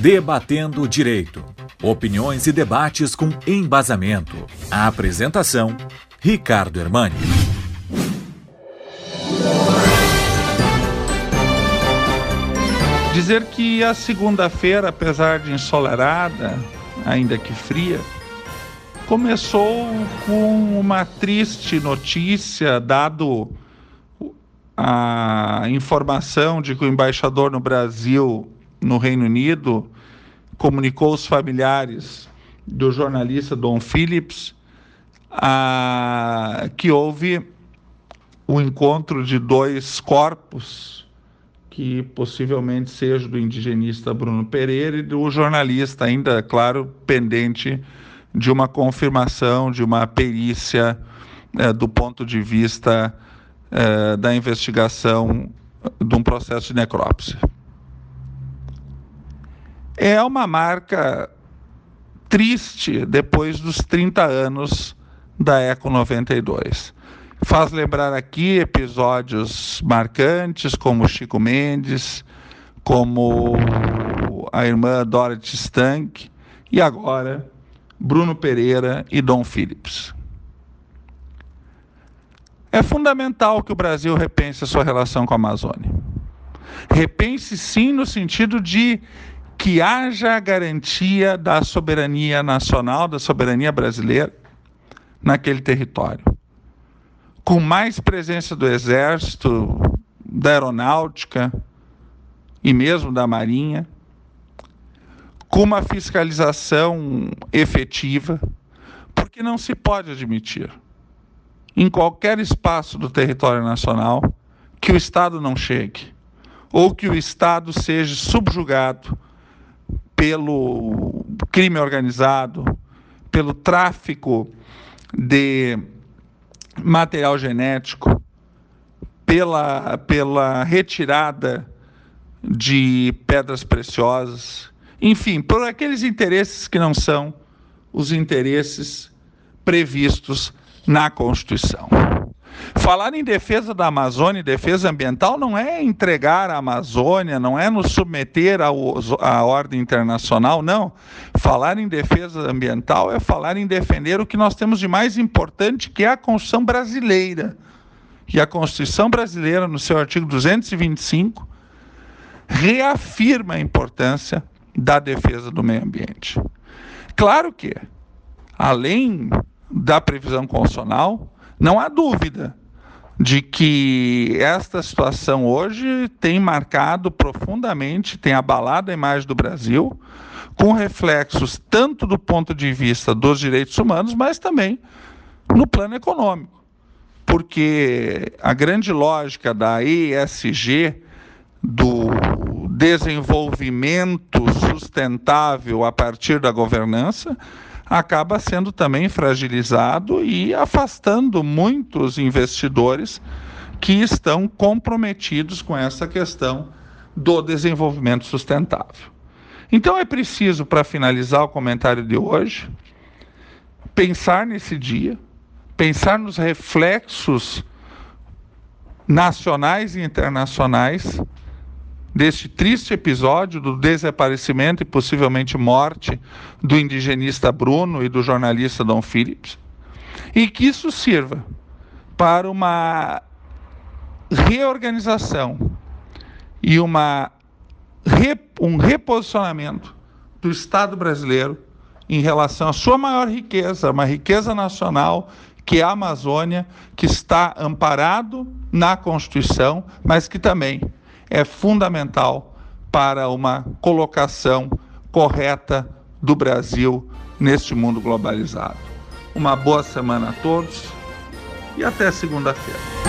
Debatendo o Direito. Opiniões e debates com embasamento. A apresentação: Ricardo Hermani. Dizer que a segunda-feira, apesar de ensolarada, ainda que fria, começou com uma triste notícia, dado a informação de que o embaixador no Brasil, no Reino Unido, comunicou aos familiares do jornalista Don Phillips a, que houve o encontro de dois corpos que possivelmente seja do indigenista Bruno Pereira e do jornalista, ainda, claro, pendente de uma confirmação, de uma perícia é, do ponto de vista é, da investigação de um processo de necrópsia. É uma marca triste depois dos 30 anos da Eco 92 faz lembrar aqui episódios marcantes como Chico Mendes, como a irmã Dorothy Stank e agora Bruno Pereira e Dom Phillips. É fundamental que o Brasil repense a sua relação com a Amazônia. Repense sim no sentido de que haja a garantia da soberania nacional, da soberania brasileira naquele território. Com mais presença do Exército, da Aeronáutica e mesmo da Marinha, com uma fiscalização efetiva, porque não se pode admitir, em qualquer espaço do território nacional, que o Estado não chegue, ou que o Estado seja subjugado pelo crime organizado, pelo tráfico de material genético, pela, pela retirada de pedras preciosas, enfim, por aqueles interesses que não são os interesses previstos na Constituição. Falar em defesa da Amazônia e defesa ambiental não é entregar a Amazônia, não é nos submeter à ordem internacional, não. Falar em defesa ambiental é falar em defender o que nós temos de mais importante, que é a Constituição brasileira. E a Constituição brasileira, no seu artigo 225, reafirma a importância da defesa do meio ambiente. Claro que, além da previsão constitucional, não há dúvida de que esta situação hoje tem marcado profundamente, tem abalado a imagem do Brasil, com reflexos tanto do ponto de vista dos direitos humanos, mas também no plano econômico. Porque a grande lógica da ESG, do desenvolvimento sustentável a partir da governança, acaba sendo também fragilizado e afastando muitos investidores que estão comprometidos com essa questão do desenvolvimento sustentável. Então é preciso, para finalizar o comentário de hoje, pensar nesse dia, pensar nos reflexos nacionais e internacionais deste triste episódio do desaparecimento e possivelmente morte do indigenista Bruno e do jornalista Dom Phillips, e que isso sirva para uma reorganização e uma, um reposicionamento do Estado brasileiro em relação à sua maior riqueza, uma riqueza nacional que é a Amazônia, que está amparado na Constituição, mas que também é fundamental para uma colocação correta do Brasil neste mundo globalizado. Uma boa semana a todos e até segunda-feira.